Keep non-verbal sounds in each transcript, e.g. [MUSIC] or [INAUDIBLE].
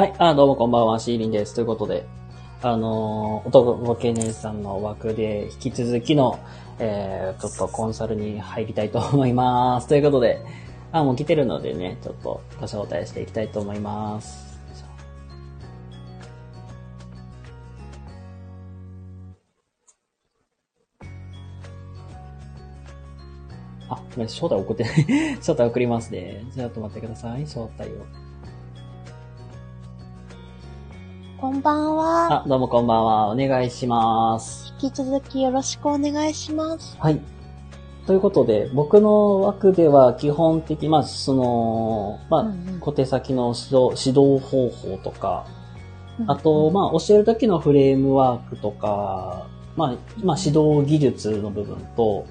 はい、あ、どうもこんばんは、シーリンです。ということで、あのー、男ボケ姉さんの枠で引き続きの、えー、ちょっとコンサルに入りたいと思います。ということで、あ、もう来てるのでね、ちょっとご招待していきたいと思います。あ、ごめん、招待送ってない。[LAUGHS] 招待送りますね。じゃあ、ちょっと待ってください。招待を。んばんは。あ、どうもこんばんは。お願いします。引き続きよろしくお願いします。はい。ということで、僕の枠では基本的、まあ、その、まあ、うんうん小手先の指導指導方法とか、あと、まあ、教える時のフレームワークとか、まあ、まあ、指導技術の部分と、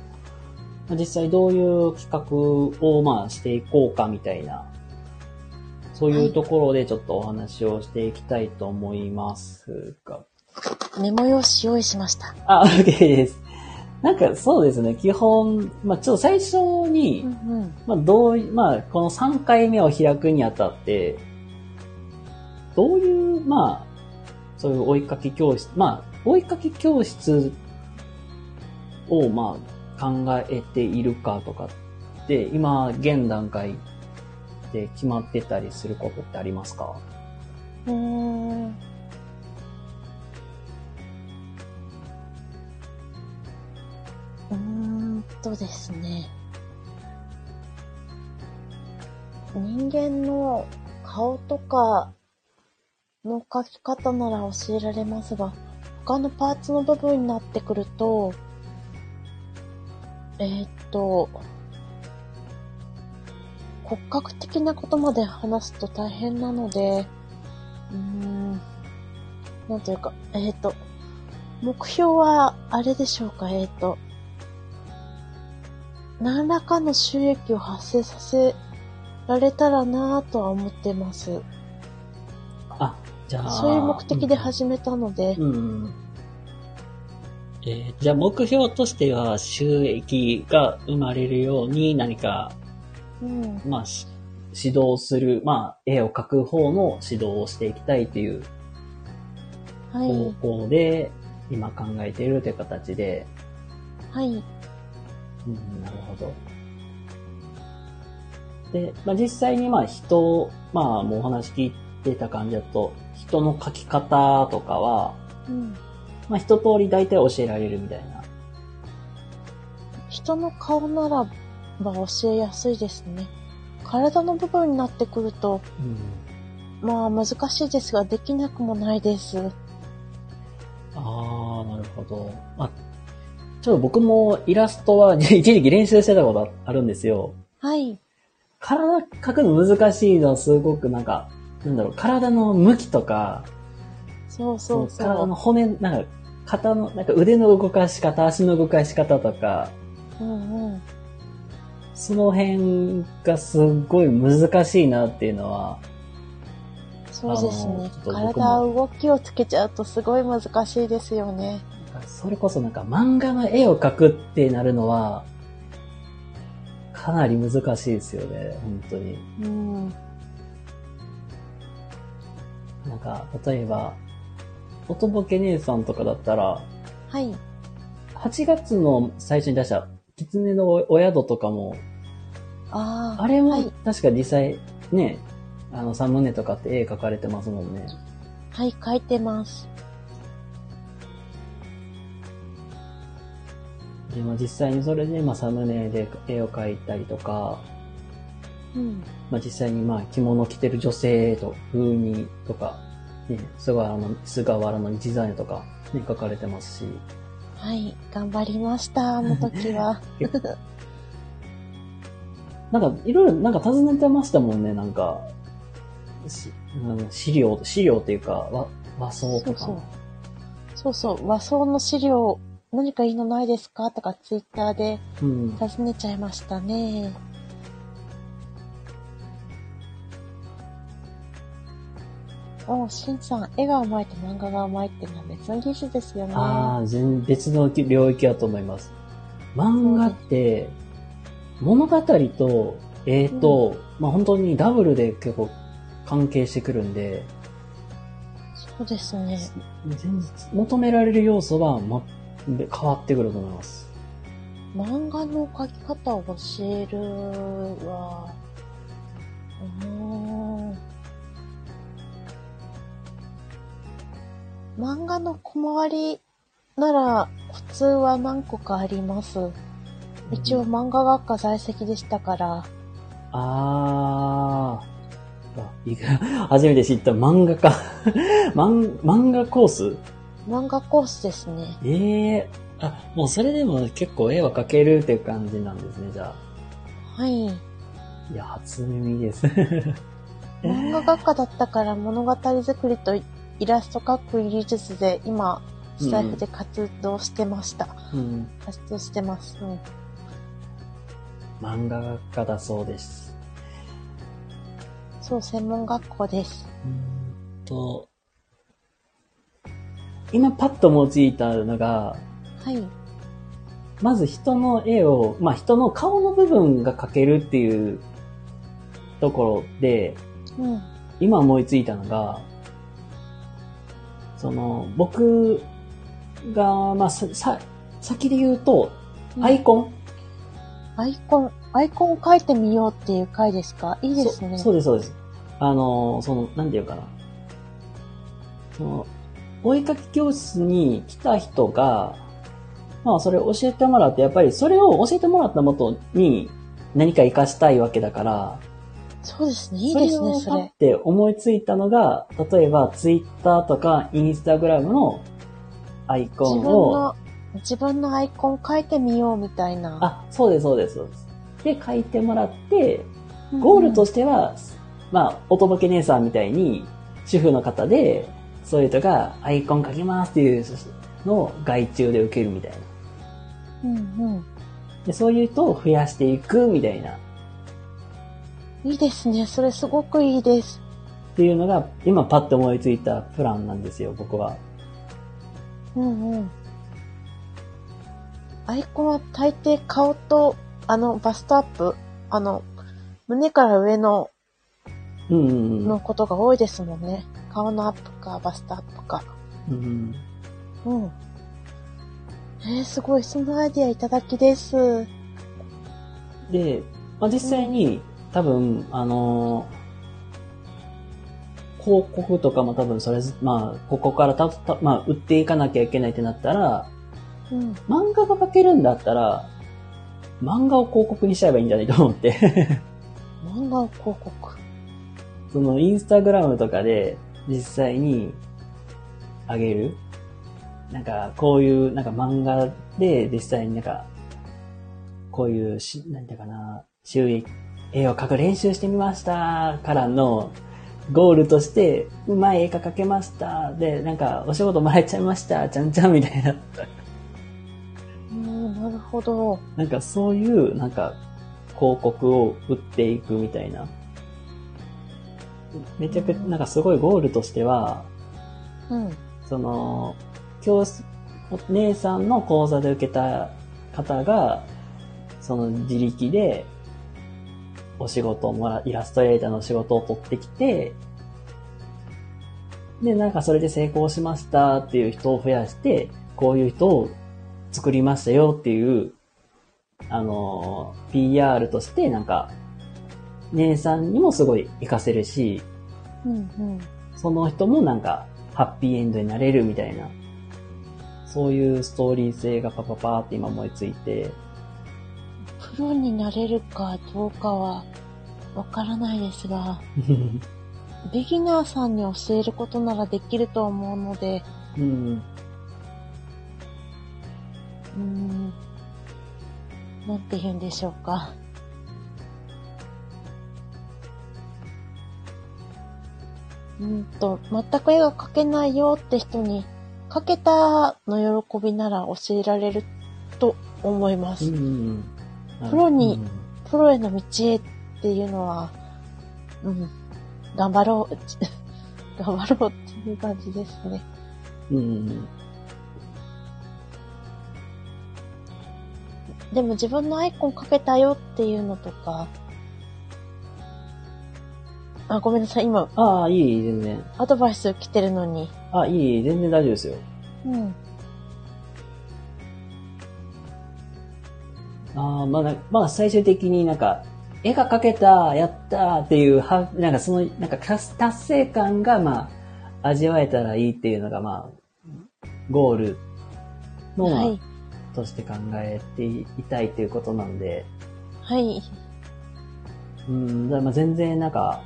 まあ実際どういう企画を、まあ、していこうかみたいな、そういうところでちょっとお話をしていきたいと思いますが、メモ用紙用意しました。あ、OK です。なんかそうですね、基本、まあちょっと最初に、うんまあどうい、まあこの3回目を開くにあたって、どういう、まあ、そういう追いかけ教室、まあ追いかけ教室を、まあ考えているかとかって、今、現段階で決まってたりすることってありますか？うん。うーん。うーんとですね。人間の顔とかの描き方なら教えられますが、他のパーツの部分になってくると、えーっと、骨格的なことまで話すと大変なので、うーん、なんというか、えーっと、目標はあれでしょうか、えーっと、何らかの収益を発生させられたらなぁとは思ってます。あ、じゃあ。そういう目的で始めたので、うん。えーじゃあ目標としては収益が生まれるように何か、うん、まあ、し指導する、まあ、絵を描く方の指導をしていきたいというは方い、向で、今考えているという形で、はい、うん、なるほど。で、まあ、実際にまあ人、まあもうお話聞いてた感じだと、人の描き方とかは、うん。まあ一通り大体教えられるみたいな。人の顔ならば教えやすいですね。体の部分になってくると、うん。まあ難しいですが、できなくもないです。ああ、なるほど。あ、ちょっと僕もイラストは [LAUGHS] 一時期練習してたことあるんですよ。はい、体描くの難しいのはすごくなんか、なんだろう、体の向きとか、そうそうそ体のう。骨、なんか、肩の、なんか腕の動かし方、足の動かし方とか、うんうん。その辺がすっごい難しいなっていうのは、そうですね体動きをつけちゃうとすごい難しいですよね。それこそなんか漫画の絵を描くってなるのは、かなり難しいですよね、本当に。うん。なんか、例えば、音ボケ姉さんとかだったら、はい。8月の最初に出した、狐のお宿とかも、ああ。あれもはい。確か実際、ね、あの、サムネとかって絵描かれてますもんね。はい、書いてます。でも実際にそれで、まあ、サムネで絵を描いたりとか、うん。まあ、実際にまあ着物を着てる女性と風にとか、ね、菅原の、菅原のデザインとか、ね、書かれてますし、はい、頑張りました、あの時は。[LAUGHS] なんかいろいろなんか尋ねてましたもんね、なんか、資料、資料っていうか、和和装とか。そうそう。そうそう、和装の資料、何かいいのないですか？とかツイッターでうん。尋ねちゃいましたね。おう、しんさん、絵が上手いと漫画が上手いってのは別の技術ですよね。ああ、全別の領域だと思います。漫画って、物語と絵と、まあ本当にダブルで結構関係してくるんで、そうですね。全然求められる要素は、ま、変わってくると思います。漫画の描き方を教えるは、うーん漫画の小回りなら普通は何個かあります。一応漫画学科在籍でしたから、あー。初めて知った漫画家。[LAUGHS] 漫漫画コース？漫画コースですね。ええあ、もうそれでも結構絵は描けるっていう感じなんですね、じゃあ。はい。いや、初耳です。[LAUGHS] [LAUGHS] 漫画学科だったから物語作りとイラスト描く技術で今、スタイフで活動してました。うん。活動してます。うん。漫画学科だそうです。そう、専門学校です。うーんと、今パッと思いついたのが、はい。まず人の絵を、まあ人の顔の部分が描けるっていうところで、うん。今思いついたのが、その、僕が、まあ、さ、さ、先で言うと、アイコン、アイコン、アイコンを描いてみようっていう回ですか？いいですね。そそうです、そうです。あの、その、なんていうかな。その、お絵かき教室に来た人が、まあ、それを教えてもらって、やっぱりそれを教えてもらったもとに何か活かしたいわけだから、そうですね。いいですね、それっ。て思いついたのが、例えば、ツイッターとかインスタグラムのアイコ自分ンを、の、自分のアイコン描いてみようみたいな。あ、そうです、そうです、そうです。で、書いてもらって、ゴールとしては、まあ、おとぼけ姉さんみたいに、主婦の方で、そういう人がアイコン書きますっていうのを外注で受けるみたいな。うんうん。で、そういう人を増やしていくみたいな。いいですね。それすごくいいです。っていうのが、今パッと思いついたプランなんですよ、僕は。うんうん。アイコンは大抵顔と、あの、バストアップ、あの、胸から上の、うんうんうん。のことが多いですもんね。顔のアップか、バストアップか。うんうん。えー、すごい、そのアイディアいただきです。で、まあ、実際に、多分、あのー広告とかも多分それず、まあ、ここからた、たまあ、売っていかなきゃいけないってなったら、うん。漫画が描けるんだったら、漫画を広告にしちゃえばいいんじゃないと思って。漫画広告。その、インスタグラムとかで、実際に、あげる？なんか、こういう、なんか漫画で、実際になんか、こういうし、なんていうかな、収益、絵を描く練習してみましたからの、ゴールとして、うまい絵が描けました。で、なんか、お仕事もらえちゃいました。ちゃんちゃんみたいな。るほど。なんかそういう、なんか、広告を売っていくみたいな。めちゃくちゃ、なんかすごいゴールとしては、うん。その、教室、お姉さんの講座で受けた方が、その自力で、お仕事をもら、イラストレーターの仕事を取ってきて、で、なんかそれで成功しましたっていう人を増やして、こういう人を作りましたよっていう、あの、PR としてなんか、姉さんにもすごい活かせるし、うん、うん。その人もなんか、ハッピーエンドになれるみたいな、そういうストーリー性がパパパーって今思いついて、プロになれるかどうかはわからないですが、[LAUGHS] ビギナーさんに教えることならできると思うので、うん、うーん、なんて言うんでしょうか。うーんと、全く絵が描けないよって人に、描けたの喜びなら教えられると思います。うんプロにプロへの道へっていうのは、うん、頑張ろう、[LAUGHS] 頑張ろうっていう感じですね。うん、でも自分のアイコンかけたよっていうのとか、あ、ごめんなさい、今、ああ、いい、全然。アドバイス来てるのに、あ、いい、全然大丈夫ですよ。うん。あーまあな、まあ、最終的になんか、絵が描けた、やったっていう、は、なんかその、なんか達達成感が、まあ、味わえたらいいっていうのが、まあ、ゴールの、まあはい。として考えていたいっていうことなんで、はい。うん、だまあ全然なんか、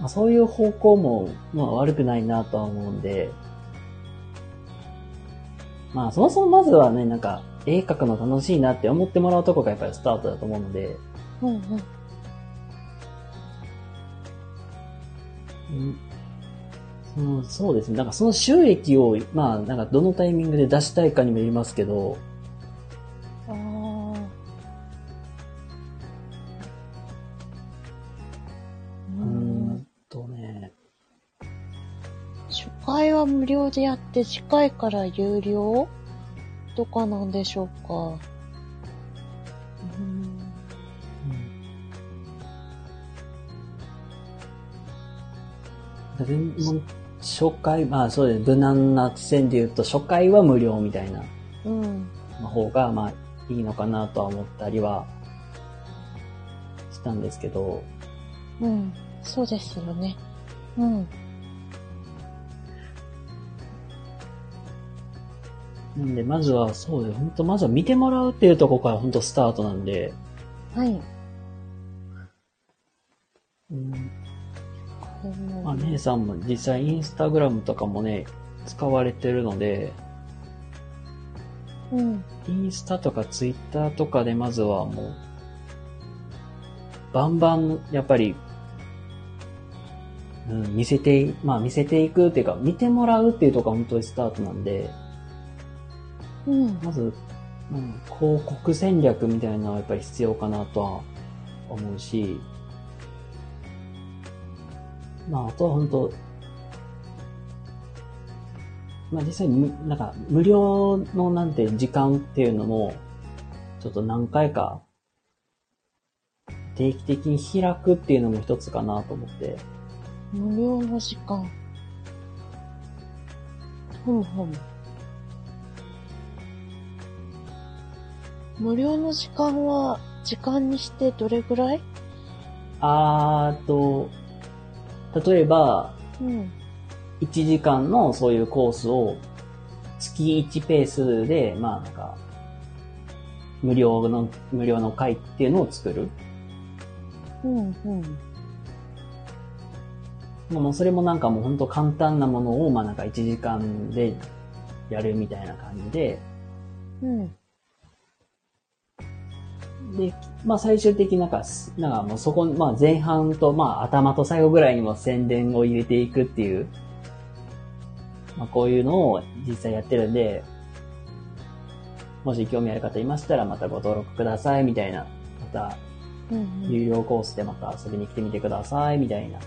まあ、そういう方向も、まあ悪くないなとは思うんで、まあそもそもまずはね、なんか、絵描くの楽しいなって思ってもらうとこがやっぱりスタートだと思うので、うんうん。うんそうですね。なんかその収益を、まあ、なんかどのタイミングで出したいかにもよりますけど、ああ。うーんとね、初回は無料でやって、次回から有料とかなんでしょうか。うんう初回、まあそうです。無難な線で言うと、初回は無料みたいなうん。方が、まあいいのかなとは思ったりはしたんですけど、うん。そうですよね。うん。なんでまずはそうです。本当まずは見てもらうっていうところから本当スタートなんで、はい。まあ、姉さんも実際インスタグラムとかもね、使われてるので、うん。インスタとかツイッターとかでまずはもう、バンバン、やっぱり、うん、見せて、まあ見せていくっていうか、見てもらうっていうところが本当にスタートなんで、うん。まず、うん、広告戦略みたいなのはやっぱり必要かなとは思うし、まあ、あとは本当まあ実際にむ、なんか、無料のなんて時間っていうのも、ちょっと何回か、定期的に開くっていうのも一つかなと思って。無料の時間。ふむふむ。無料の時間は、時間にしてどれぐらい？あーと、例えば、うん。1時間のそういうコースを月1ペースで、まあなんか、無料の、無料の会っていうのを作る。うん、うん。もうそれもなんかもう本当簡単なものを、まあなんか1時間でやるみたいな感じで、うん。で、まあ最終的になんかす、なんかもうそこ、まあ前半と、まあ頭と最後ぐらいにも宣伝を入れていくっていう、まあこういうのを実際やってるんで、もし興味ある方いましたらまたご登録くださいみたいな、また。有料コースでまた遊びに来てみてくださいみたいな。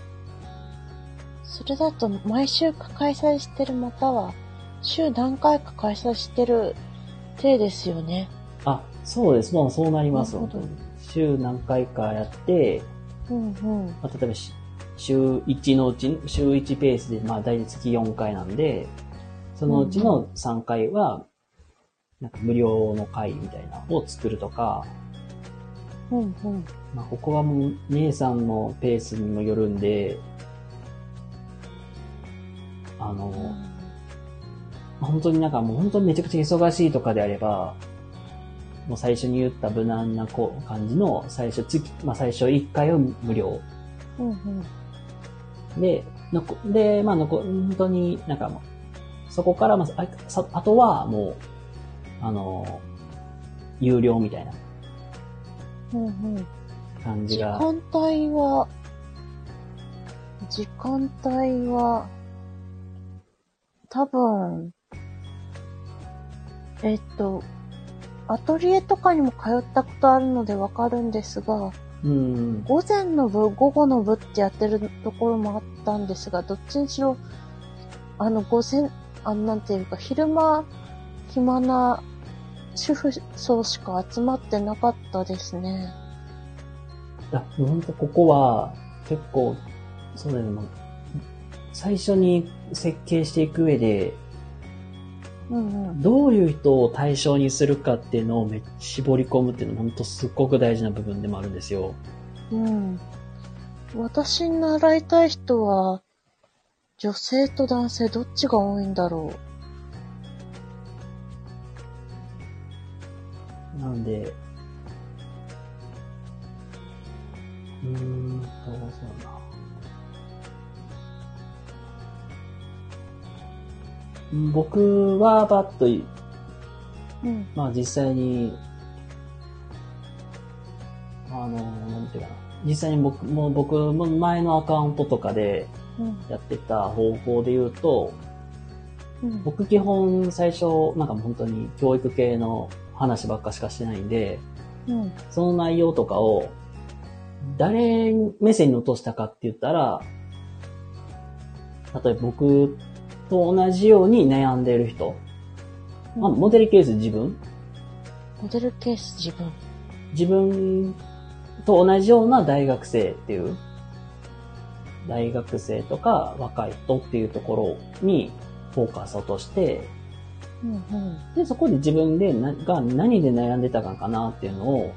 それだと、毎週開催してるまたは、週何回か開催してる体ですよね。あ、そうです。もうそうなります。なるほど本当に週何回かやって、うん、うん。まあ、例えばし週1のうち、週1ペースで、まあ大体月4回なんで、そのうちの3回は、なんか無料の会みたいなのを作るとか、うん、うん。まあここはもう姉さんのペースにもよるんで、あの、本当になんかもう本当にめちゃくちゃ忙しいとかであれば、もう最初に言った無難なこう感じの最初月、まあ最初1回を無料。うん、うん。で、のこで、まあのこ、本当になんかそこからまあ、あさあとはもう、あの、有料みたいなうん、うん。時感じが。間帯は、時間帯は、多分、えっと、アトリエとかにも通ったことあるのでわかるんですが、うん。午前の部、午後の部ってやってるところもあったんですが、どっちにしろ、あの、午前、あの、なんていうか、昼間、暇な主婦層しか集まってなかったですね。あ、もう本当ここは、結構、そうだよね、最初に設計していく上で、うんうん。どういう人を対象にするかっていうのをめっちゃ絞り込むっていうのは本当すっごく大事な部分でもあるんですよ。うん。私に習いたい人は、女性と男性どっちが多いんだろなんで、うーんと、そうだ僕はバッと、う。うん。まあ実際に、あの、なんていうかな。実際に僕も、僕も前のアカウントとかでうん。やってた方法で言うと、うん。僕基本最初、なんか本当に教育系の話ばっかしかしてないんで、うん。その内容とかを、誰目線に落としたかって言ったら、例えば僕と同じように悩んでいる人、まあ、モデルケース自分？モデルケース自分。自分と同じような大学生っていう、大学生とか若い人っていうところにフォーカスを落として、うんうん。で、そこで自分でなが何で悩んでたかかなっていうのを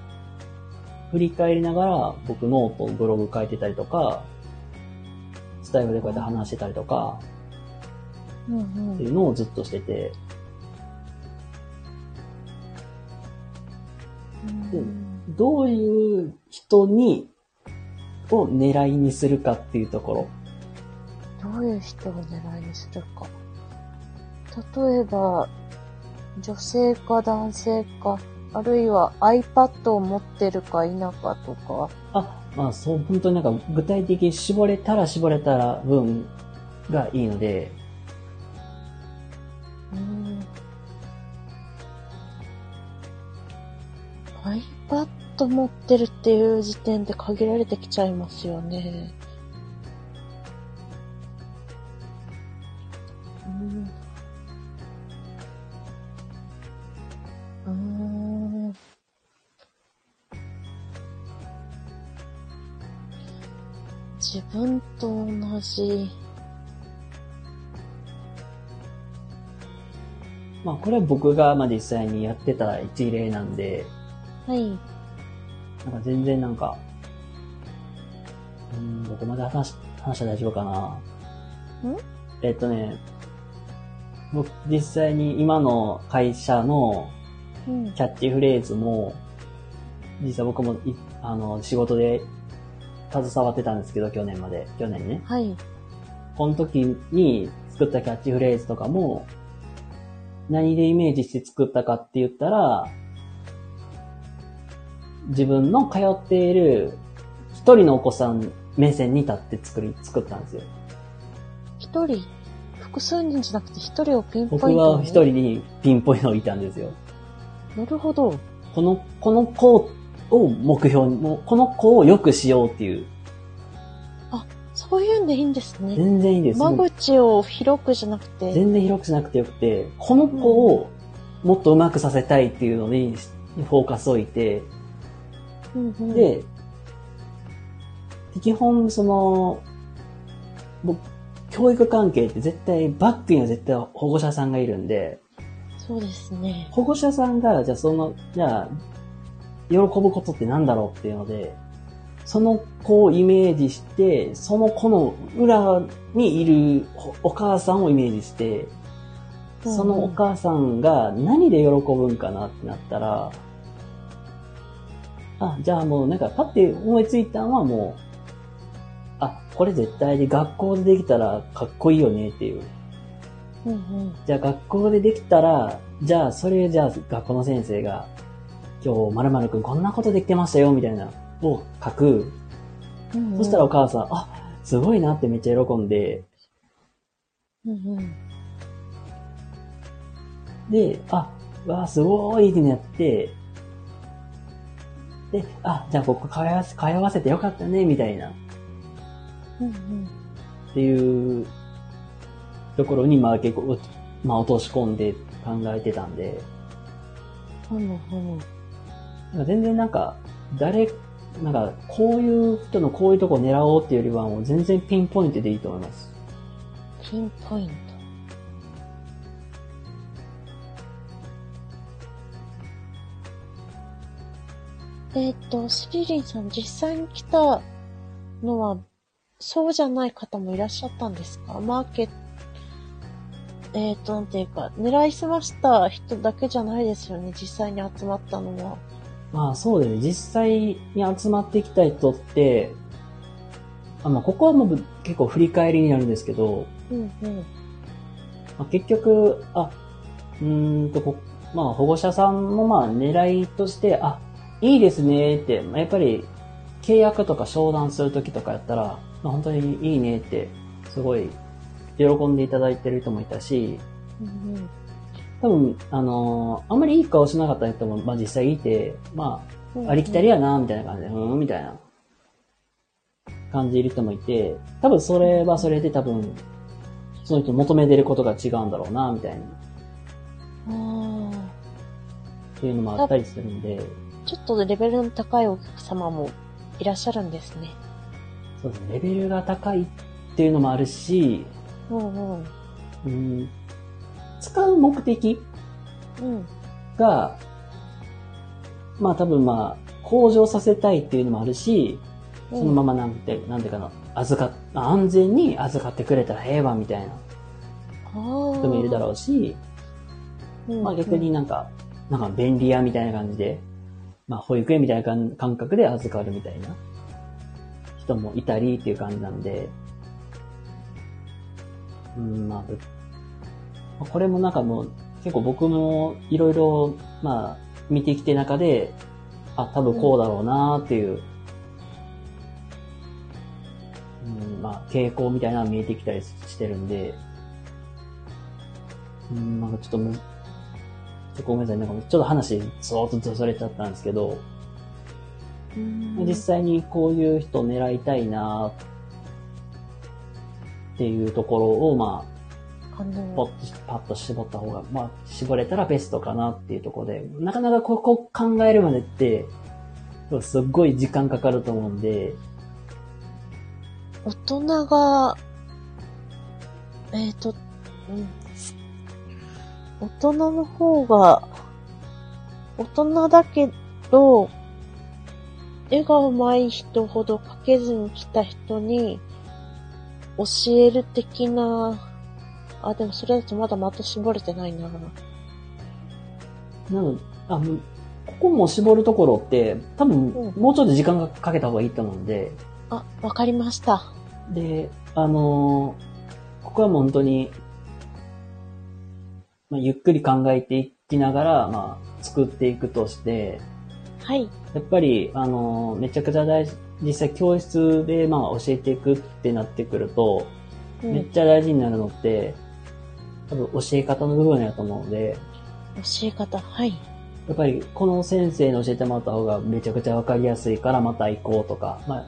振り返りながら僕ノート、ブログ書いてたりとか、スタエフでこうやって話してたりとかうんっていうのをずっとしてて、うん。どういう人に、を狙いにするかっていうところ。どういう人を狙いにするか。例えば、女性か男性か、あるいは iPad を持ってるか否かとか。あ、まあそう、本当になんか具体的に絞れたら絞れたら分がいいので、iPad 持ってるっていう時点で限られてきちゃいますよね。うん。うーん。自分と同じ。まあこれは僕がまあ実際にやってた一例なんで、はい。なんか全然なんか、うん、どこまで話し、話したら大丈夫かな。ん？えっとね、僕実際に今の会社のうん。キャッチフレーズも、実際僕もいあの仕事で携わってたんですけど、去年まで。去年ね。はい。この時に作ったキャッチフレーズとかも、何でイメージして作ったかって言ったら、自分の通っている一人のお子さん目線に立って作り、作ったんですよ。一人、複数人じゃなくて一人をピンポイント僕に。は一人にピンポイントを置いたんですよ。なるほど。この、この子を目標に、もうこの子を良くしようっていう。そういうんでいいんですね。全然いいです。間口を広くじゃなくて？全然広くしなくてよくて、この子をもっと上手くさせたいっていうのにフォーカスを置いて、うんうん、で、基本その、僕、教育関係って絶対、バックには絶対保護者さんがいるんで、そうですね。保護者さんが、じゃあその、じゃあ、喜ぶことってなんだろうっていうので、その子をイメージして、その子の裏にいるおお母さんをイメージして、そのお母さんが何で喜ぶんかなってなったら、あ、じゃあもうなんかパッて思いついたのはもう、あ、これ絶対に学校でできたらかっこいいよねっていう。うんうん。じゃあ学校でできたら、じゃあそれじゃあ学校の先生が、今日〇〇くんこんなことできてましたよみたいなを書く。うんうん、そしたらお母さん、あ、すごいなってめっちゃ喜んで、うんうん。で、あ、わあ、すごいってなって、で、あ、じゃあここ通わせ、通わせてよかったね、みたいな、っうんうん。ていうところに、まあ結構、まあ落とし込んで考えてたんで、ほのほの。全然なんか、誰、なんか、こういう人のこういうとこを狙おうっていうよりは、もう全然ピンポイントでいいと思います。ピンポイント。えっ、と、スリリンさん、実際に来たのは、そうじゃない方もいらっしゃったんですか？マーケット、えっ、と、なんていうか、狙いすました人だけじゃないですよね、実際に集まったのは。まあそうですね。実際に集まってきた人って、あまあここはもう結構振り返りになるんですけど、うんうん。まあ、結局、あ、うーんとこ、まあ保護者さんのまあ狙いとして、あ、いいですねって、まあやっぱり契約とか商談するときとかやったら、まあ、本当にいいねって、すごい喜んでいただいてる人もいたし。多分、あのーあんまりいい顔しなかった人も、まあ実際いて、まあ、ありきたりやな、みたいな感じで、うーん、みたいな。感じでいる人もいて、多分それはそれで多分、その人求めてることが違うんだろうな、みたいな、あっていうのもあったりするんで、あ、ちょっとレベルの高いお客様もいらっしゃるんですね。そうですね、レベルが高いっていうのもあるし、うんうん。うん、使う目的うん。が、まあ多分まあ、向上させたいっていうのもあるし、そのままなんて、なんていうかな、預かっ、安全に預かってくれたらええわ、みたいなま人もいるだろうし、うまあ逆になんか、なんか便利屋みたいな感じで、まあ保育園みたいな感覚で預かるみたいな。人もいたりっていう感じなんで、うん、まあ、これもなんかもう、結構僕もいろいろ、まあ、見てきて中で、あ、多分こうだろうなっていう、うん、まあ、傾向みたいなのが見えてきたりしてるんで、うん、なんかちょっとむ、ちょっとごめんなさい、なんかちょっと話、そーっとそれちゃったんですけど、うん。実際にこういう人を狙いたいなっていうところを、まああ、ポの、ッと、パッと絞った方が、まあ、絞れたらベストかなっていうところで、なかなかここ考えるまでって、すっごい時間かかると思うんで、大人が、えっ、と、うん。大人の方が、大人だけど、絵が上手い人ほど描けずに来た人に教える的な、あ、でもそれだとまだ的絞れてないな。なのあもうここも絞るところって、多分、うんもうちょっと時間がかけた方がいいと思うんで、あ、わかりました。で、あのーここはもう本当に、まあ、ゆっくり考えていきながら、まあ、作っていくとして、はい。やっぱり、あのーめちゃくちゃ大事、実際教室で、まあ、教えていくってなってくると、うんめっちゃ大事になるのって、多分教え方の部分だと思うので、教え方、はい。やっぱりこの先生に教えてもらった方がめちゃくちゃわかりやすいからまた行こうとか、まあ、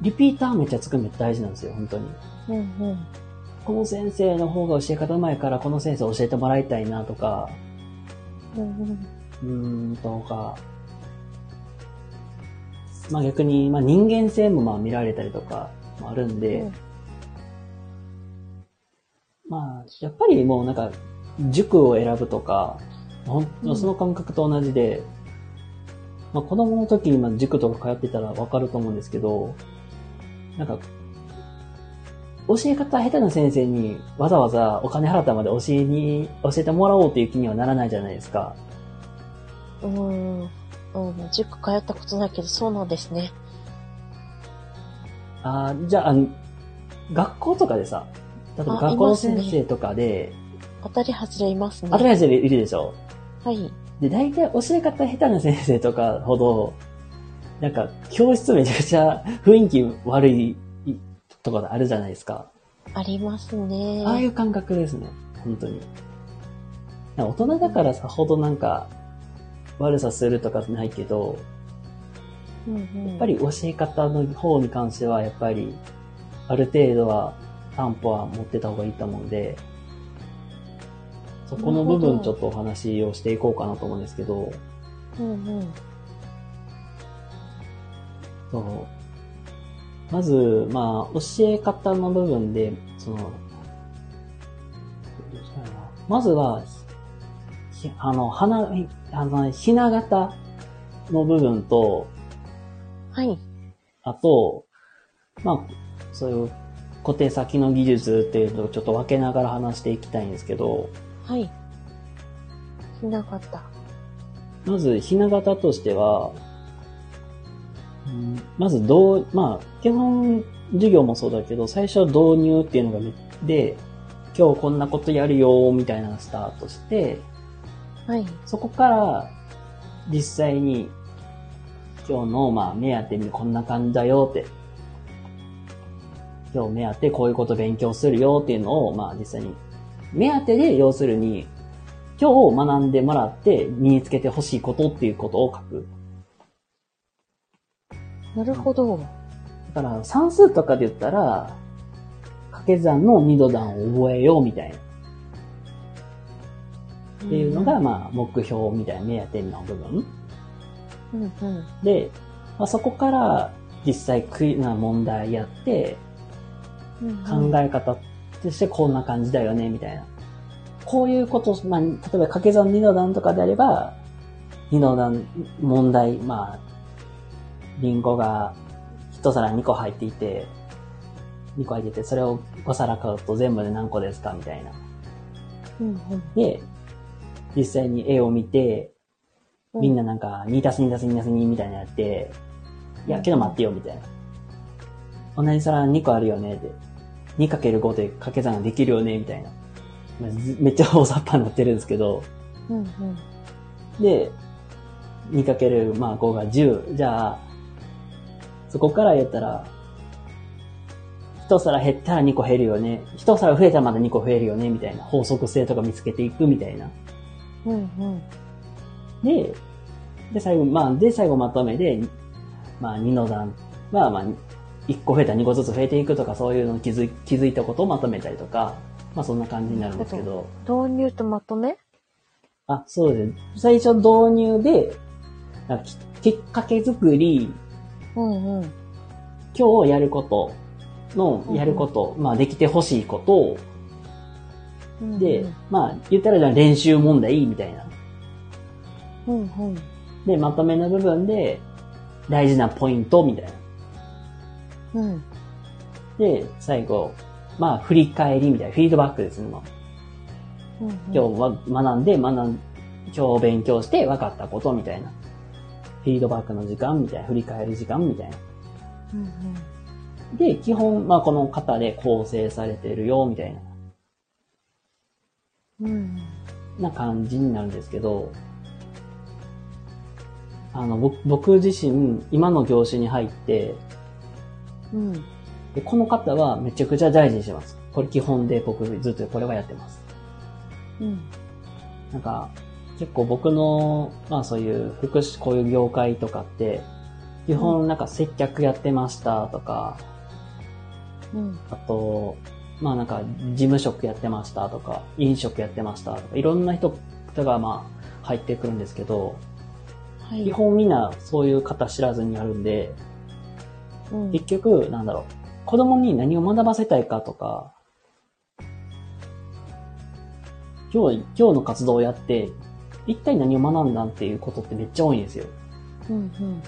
リピーターめっちゃ作るの大事なんですよ、本当に。うんうん。この先生の方が教え方うまいからこの先生教えてもらいたいなとか、うんうん。うーんとか、まあ逆に、まあ人間性もまあ見られたりとかもあるんで、うん。まあやっぱりもうなんか塾を選ぶとか、ほんうん。その感覚と同じで、まあ子供の時にまあ塾とか通ってたらわかると思うんですけど、なんか、教え方下手な先生にわざわざお金払ったまで教えに、教えてもらおうという気にはならないじゃないですか。うーん。うん、塾通ったことないけど、そうなんですね。あーじゃああの、学校とかでさ、例えばあ学校の先生とかで、当たり外れいますね。当たり前でいるでしょ？はい。で、大体教え方下手な先生とかほど、なんか、教室めちゃくちゃ雰囲気悪いところあるじゃないですか。ありますね。ああいう感覚ですね。本当に。大人だからさほどなんか、悪さするとかないけど、うんうん、やっぱり教え方の方に関しては、やっぱり、ある程度は担保は持ってた方がいいと思うんで、そこの部分ちょっとお話をしていこうかなと思うんですけど、うんうん。そうまず、まあ、教え方の部分で、その、まずは、ひあの、花、ひあの、ひな形の部分と、はい。あと、まあ、そういう小手先の技術っていうのをちょっと分けながら話していきたいんですけど、はい。ひな形。まず、ひな形としては、うんまず、どう、まあ、基本、授業もそうだけど、最初は導入っていうのがめで、今日こんなことやるよ、みたいなのがスタートして、はい。そこから、実際に、今日の、まあ、目当てにこんな感じだよって、今日目当てこういうこと勉強するよっていうのを、まあ、実際に、目当てで、要するに、今日学んでもらって身につけてほしいことっていうことを書く。なるほど。だから、算数とかで言ったら、掛け算の二度段を覚えようみたいな。っていうのが、まあ、目標みたいな目当ての部分。うんうん。で、まあ、そこから実際クイな問題やって、うん考え方としてこんな感じだよね、みたいな。こういうこと、まあ、例えば掛け算二度段とかであれば、二度段問題、まあ、リンゴが一皿2個入っていて、2個入ってて、それを5皿買うと全部で何個ですかみたいな。うんうん。で、実際に絵を見て、みんななんか、2たす2たす2たす2みたいなのやって、いや、けど待ってよ、みたいな。同じ皿2個あるよね、って。2×5 で掛け算ができるよね、みたいな。めっちゃ大雑把になってるんですけど、うんうん。で、2× まあ5が10。じゃあ、そこから言ったら、一皿減ったら2個減るよね。一皿増えたらまだ2個増えるよね、みたいな。法則性とか見つけていくみたいな。うんうん。で、で、最後、まあ、で、最後まとめで、まあ、2の段は、まあ、1個増えたら2個ずつ増えていくとか、そういうのを気づい気づいたことをまとめたりとか、まあ、そんな感じになるんですけど、導入とまとめ？あ、そうです。最初導入で、きっかけ作り、うんうん。今日やることの、やること、まあ、できてほしいことうんで、まあ、言ったらじゃあ練習問題みたいな。うんうん。で、まとめの部分で、大事なポイントみたいな。うん。で、最後、まあ、振り返りみたいな、フィードバックですね。まあうん今日は学んで、学ん、今日勉強して分かったことみたいな。フィードバックの時間みたいな、振り返る時間みたいな。うんで、基本、まあ、この型で構成されてるよ、みたいな、うん。うん。な感じになるんですけど、あの、僕僕自身、今の業種に入って、うん。でこの方はめちゃくちゃ大事にしてます。これ基本で僕ずっとこれはやってます。うん。なんか、結構僕の、まあそういう福祉、こういう業界とかって、基本なんか接客やってましたとか、うん。あと、まあなんか事務職やってましたとか、飲食やってましたとか、いろんな人がまあ入ってくるんですけど、はい。基本みんなそういう方知らずにやるんで、うん。結局、なんだろう、子供に何を学ばせたいかとか、今日、今日の活動をやって、一体何を学んだんっていうことってめっちゃ多いんですよ。うんうん。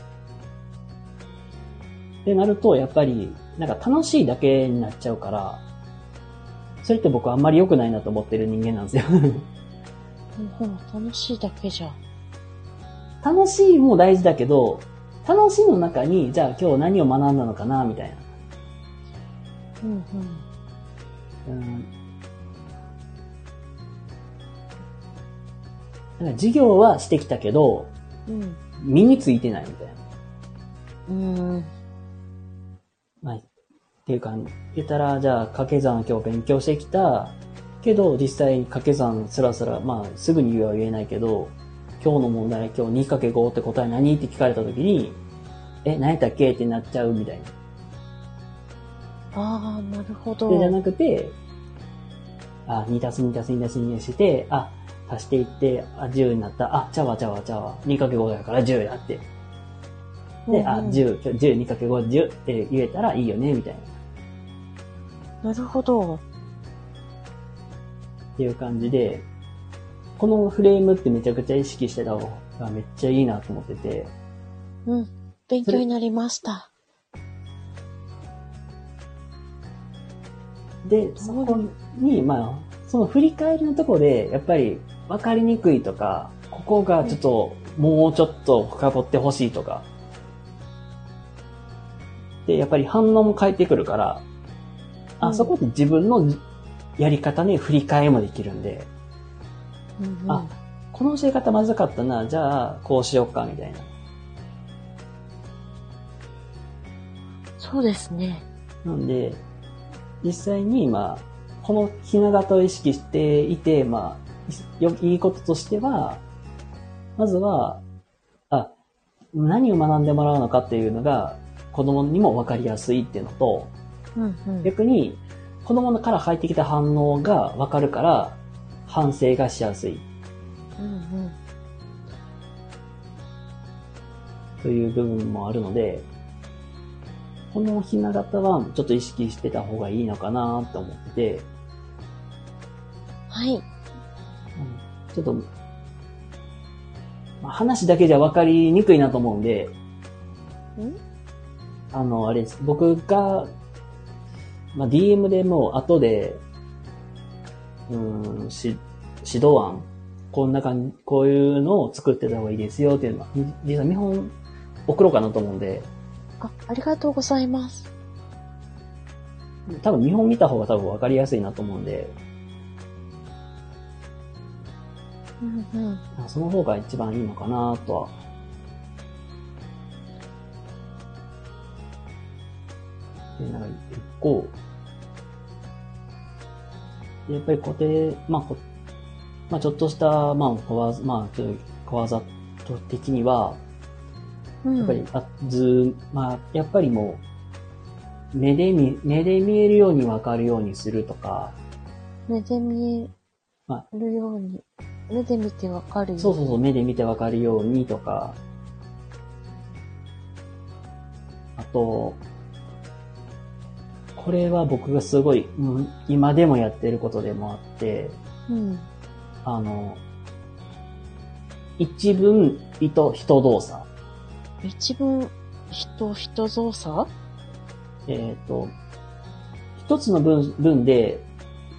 ってなると、やっぱり、なんか楽しいだけになっちゃうから、それって僕あんまり良くないなと思ってる人間なんですよ。ほら、楽しいだけじゃ。楽しいも大事だけど、楽しいの中に、じゃあ今日何を学んだのかな、みたいな。うんうんなんか授業はしてきたけど、うん。うん。身についてないみたいな。うん。まあ、っていうか、言ったら、じゃあ掛け算今日勉強してきた、けど実際に掛け算スラスラ、まあすぐに言うは言えないけど、今日の問題、今日 2×5 って答え何って聞かれた時に、え、何やったっけってなっちゃうみたいな。ああ、なるほど。で、じゃなくて、あ、2たす2たす2たす2して、あ、足していって、あ、10になった。あ、ちゃわちゃわちゃわ。2×5 だから10やって。で、あ、うんうん10、10、2×5、10って言えたらいいよね、みたいな。なるほど。っていう感じで、このフレームってめちゃくちゃ意識してた方がめっちゃいいなと思ってて、うん。勉強になりました。で、そこに、まあ、その振り返りのところで、やっぱり分かりにくいとか、ここがちょっと、もうちょっと深掘ってほしいとか。で、やっぱり反応も返ってくるから、あ、うんそこで自分のやり方に振り返りもできるんで、うんうん、あこの教え方まずかったな、じゃあ、こうしよっか、みたいな。そうですね。なんで、実際に、まあ、このひな形を意識していて、まあ、よいいこととしては、まずは、あ、何を学んでもらうのかっていうのが、子供にも分かりやすいっていうのと、うんうん。逆に、子供から入ってきた反応が分かるから、反省がしやすいうんうん。という部分もあるので、このひな形はちょっと意識してた方がいいのかなと思ってて、はい。ちょっと、まあ、話だけじゃ分かりにくいなと思うんで、ん？あの、あれです。僕が、まあ、DM でもう後で、うーん、し、指導案、こんな感じ、こういうのを作ってた方がいいですよっていうのは、実は見本送ろうかなと思うんで、あ、ありがとうございます。多分見本見た方が多分分かりやすいなと思うんで、うんうん。まあその方が一番いいのかなとは。で、なんか一個、やっぱり固定、まあこ、まあちょっとした、まあ小技、まあちょっと小技的には、うん、やっぱり、あ図、まあやっぱりもう、目で見、目で見えるようにわかるようにするとか、目で見まえるように、目で見てわかるように。そうそうそう、目で見てわかるようにとか、あと、これは僕がすごい、うん今でもやってることでもあって、うん。あの、一文、糸、人動作。一文、人、人動作？えっ、と、一つの文文で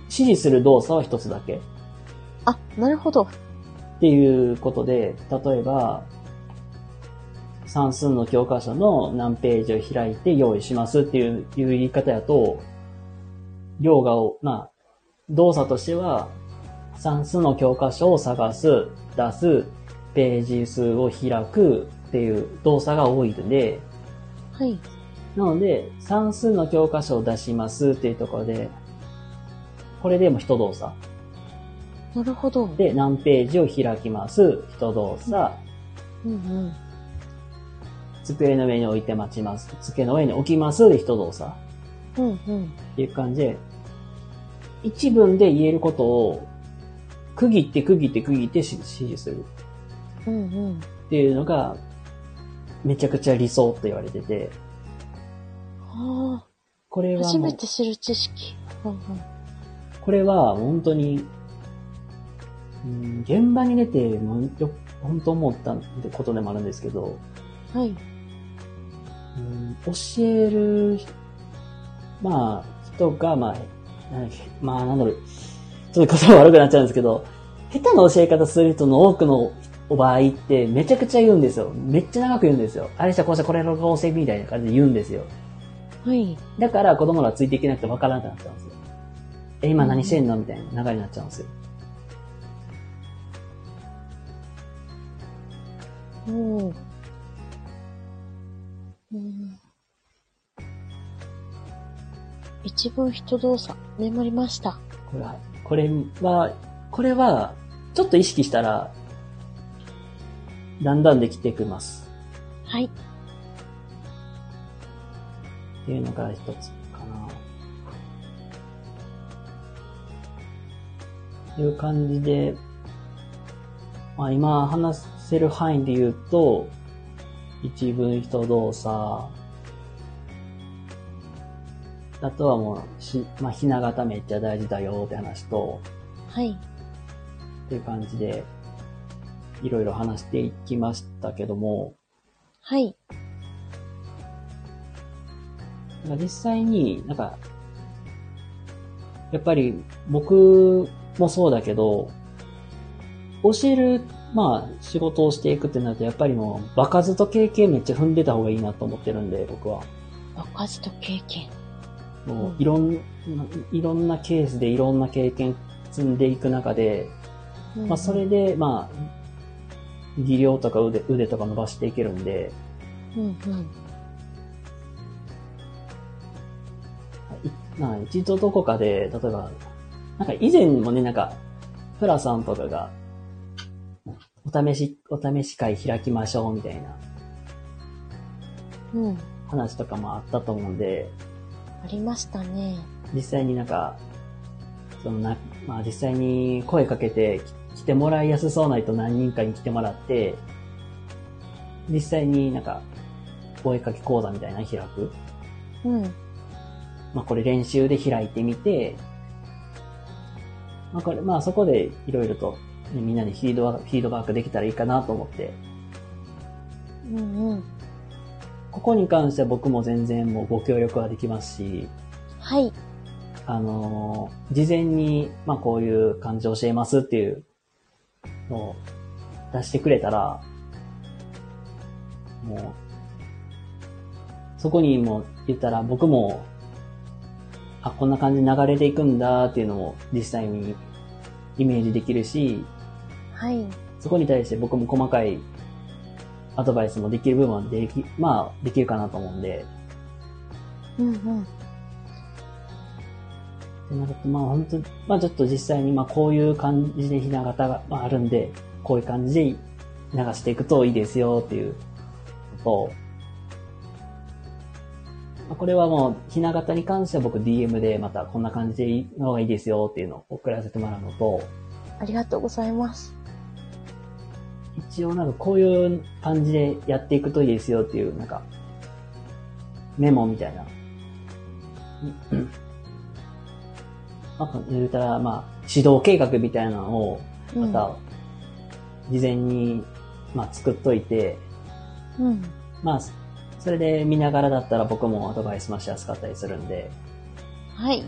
指示する動作は一つだけ。あ、なるほど。っていうことで、例えば、算数の教科書の何ページを開いて用意しますっていういう言い方やと、量がお、まあ、動作としては、算数の教科書を探す、出す、ページ数を開くっていう動作が多いので、はい。なので、算数の教科書を出しますっていうところで、これでも一動作。なるほど。で、何ページを開きます、一動作。うんうん。机の上に置いて待ちます。机の上に置きますで一動作。うんうん。っていう感じで、一文で言えることを、区切って区切って区切って指指示するうんうん。っていうのが、めちゃくちゃ理想と言われてて、はあ、これは初めて知る知識。うんうん。これは本当に、うん、現場に出て本当思ったことでもあるんですけど、はい。うん教える、まあ、人が、まあ、まあ、なんだろう、ちょっと言葉悪くなっちゃうんですけど、下手な教え方する人の多くの場合ってめちゃくちゃ言うんですよ。めっちゃ長く言うんですよ。あれしたこうしたこれの構成みたいな感じで言うんですよ。はい。だから子供らついていけなくて分からなくなっちゃうんですよ。え、今何してんの？みたいな流れになっちゃうんですよ。おーうん。一文一動作、メモりました。これは、これは、これは、ちょっと意識したら、だんだんできてきます。はい。っていうのが一つかな。という感じで、まあ今話せる範囲で言うと、一文一動作、あとはもう、し、まあ、ひな形めっちゃ大事だよって話と、はい。っていう感じで、いろいろ話していきましたけども、はい。なんか実際になんか、やっぱり僕もそうだけど、教える、まあ仕事をしていくってなると、やっぱりもう、場数と経験めっちゃ踏んでた方がいいなと思ってるんで、僕は。場数と経験。もういろんな、いろんなケースでいろんな経験積んでいく中で、うんまあそれで、まあ、技量とか腕腕とか伸ばしていけるんで、うんうん。いまあ一度どこかで、例えば、なんか以前もね、なんか、プラさんとかが、お試し、お試し会開きましょうみたいなうん。話とかもあったと思うんで、ありましたね。実際になんか、そのな、まあ実際に声かけてき来てもらいやすそうな人何人かに来てもらって、実際になんか、声かけ講座みたいなの開く。うん。まあこれ練習で開いてみて、まあこれ、まあそこでいろいろと、ね、みんなにフィードバフィードバックできたらいいかなと思って、うんうん。ここに関しては僕も全然もうご協力はできますし、はい。あのー事前に、まあこういう感じを教えますっていうのを出してくれたら、もう、そこにも言ったら僕も、あ、こんな感じで流れていくんだっていうのも実際にイメージできるし、はい。そこに対して僕も細かいアドバイスもできる部分はでき、まあできるかなと思うんで、うんうん。ってなると、まあ本当まあちょっと実際にまあこういう感じでひな形がまああるんで、こういう感じで流していくといいですよっていうのと、まあこれはもうひな形に関しては僕 DM でまたこんな感じでいいのがいいですよっていうのを送らせてもらうのと、ありがとうございます。一応なんかこういう感じでやっていくといいですよっていうなんかメモみたいな。うんなんか言うたら、まあ、指導計画みたいなのを、また、事前に、まあ、作っといて、うん。まあ、それで見ながらだったら僕もアドバイスもしやすかったりするんで、はい。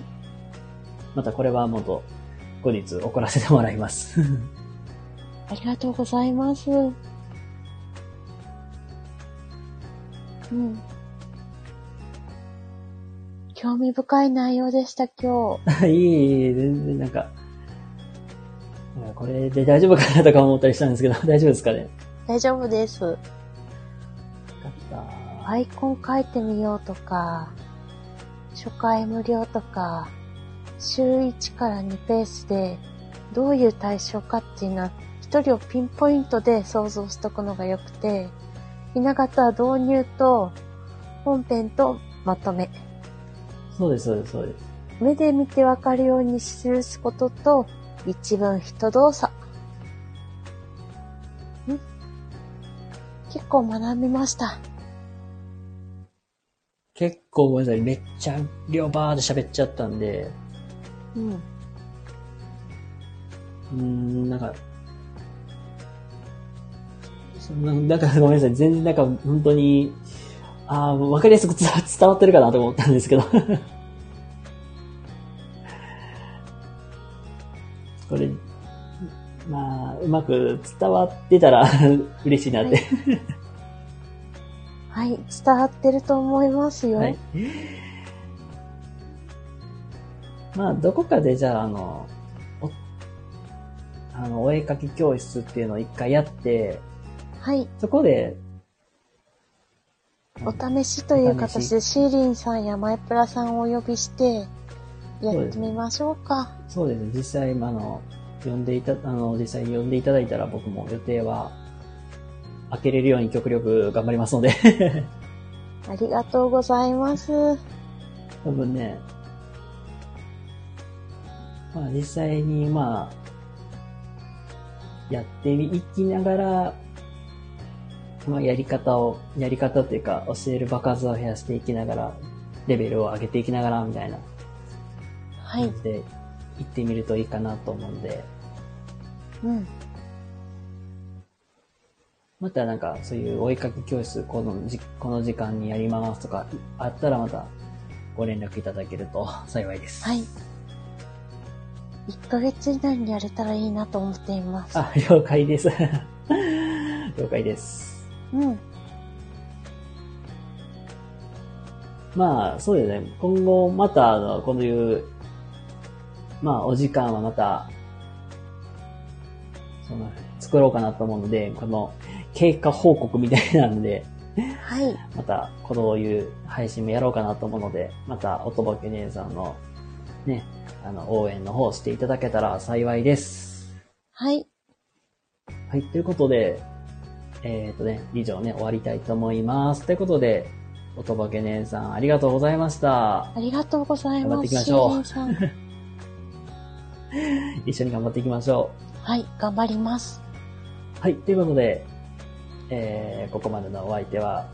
またこれはもっと後日送らせてもらいます。[LAUGHS] ありがとうございます。うん。興味深い内容でした、今日。[LAUGHS] いえいえ、全然なんか、なんかこれで大丈夫かなとか思ったりしたんですけど、[LAUGHS] 大丈夫ですかね？大丈夫です。よかった。アイコン書いてみようとか、初回無料とか、週1から2ペースで、どういう対象かっていうのは、一人をピンポイントで想像しとくのが良くて、ひな形は導入と、本編とまとめ。そうです、そうです、そうです。目で見てわかるように記すことと、一文一動作。ん？結構学びました。結構ごめんなさい、めっちゃ量バーで喋っちゃったんで、うん。うーん、なんか、な、なんかごめんなさい、全然なんか本当に、ああ、わかりやすく [LAUGHS] 伝わってるかなと思ったんですけど。[LAUGHS] これ、まあ、うまく伝わってたら [LAUGHS] 嬉しいなって。はい、伝わってると思いますよ。はい。まあ、どこかでじゃあ、あの、お、あの、お絵かき教室っていうのを一回やって、はい。そこで、お試しという形でシーリンさんやマイプラさんをお呼びして、やってみましょうか。そうですね、実際、あの、呼んでいた、あの、実際に呼んでいただいたら僕も予定は、開けれるように極力頑張りますので、[LAUGHS] ありがとうございます。多分ね、まあ実際に、まあ、やっていきながら、まあやり方を、やり方っていうか、教える場数を増やしていきながら、レベルを上げていきながら、みたいなはい。で行ってみるといいかなと思うんで、うん。またなんか、そういうお絵かき教室、このじ、この時間にやりますとか、あったらまた、ご連絡いただけると [LAUGHS] 幸いです。はい。1ヶ月以内にやれたらいいなと思っています。あ、了解です。[LAUGHS] 了解です。うん。まあ、そうですね。今後、また、あの、こういう、まあ、お時間はまた、その、作ろうかなと思うので、この、経過報告みたいなんで、はい。また、こういう配信もやろうかなと思うので、また、おとぼけ姉さんの、ね、あの、応援の方していただけたら幸いです。はい。はい、ということで、えっ、とね、以上ね、終わりたいと思います。ということで、おとぼけ姉さん、ありがとうございました。ありがとうござい頑張ってます。いきましょう [LAUGHS] 一緒に頑張っていきましょはい、頑張ります。う。はい、ということで、えー、ここまでのお相手は、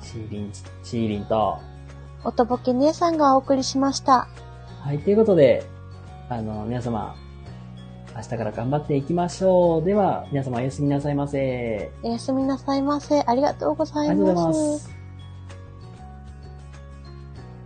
シーリン、シーリンと、おとぼけ姉さんがお送りしました。はい、ということで、あの、皆様、明日から頑張っていきましょう。では、皆様おやすみなさいませ。おやすみなさいませ。ありがとうございま。す。